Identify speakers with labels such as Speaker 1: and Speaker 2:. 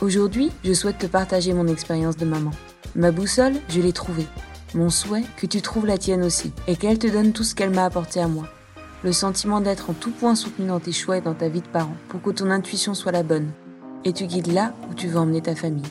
Speaker 1: Aujourd'hui, je souhaite te partager mon expérience de maman. Ma boussole, je l'ai trouvée. Mon souhait, que tu trouves la tienne aussi, et qu'elle te donne tout ce qu'elle m'a apporté à moi. Le sentiment d'être en tout point soutenu dans tes choix et dans ta vie de parent, pour que ton intuition soit la bonne, et tu guides là où tu veux emmener ta famille.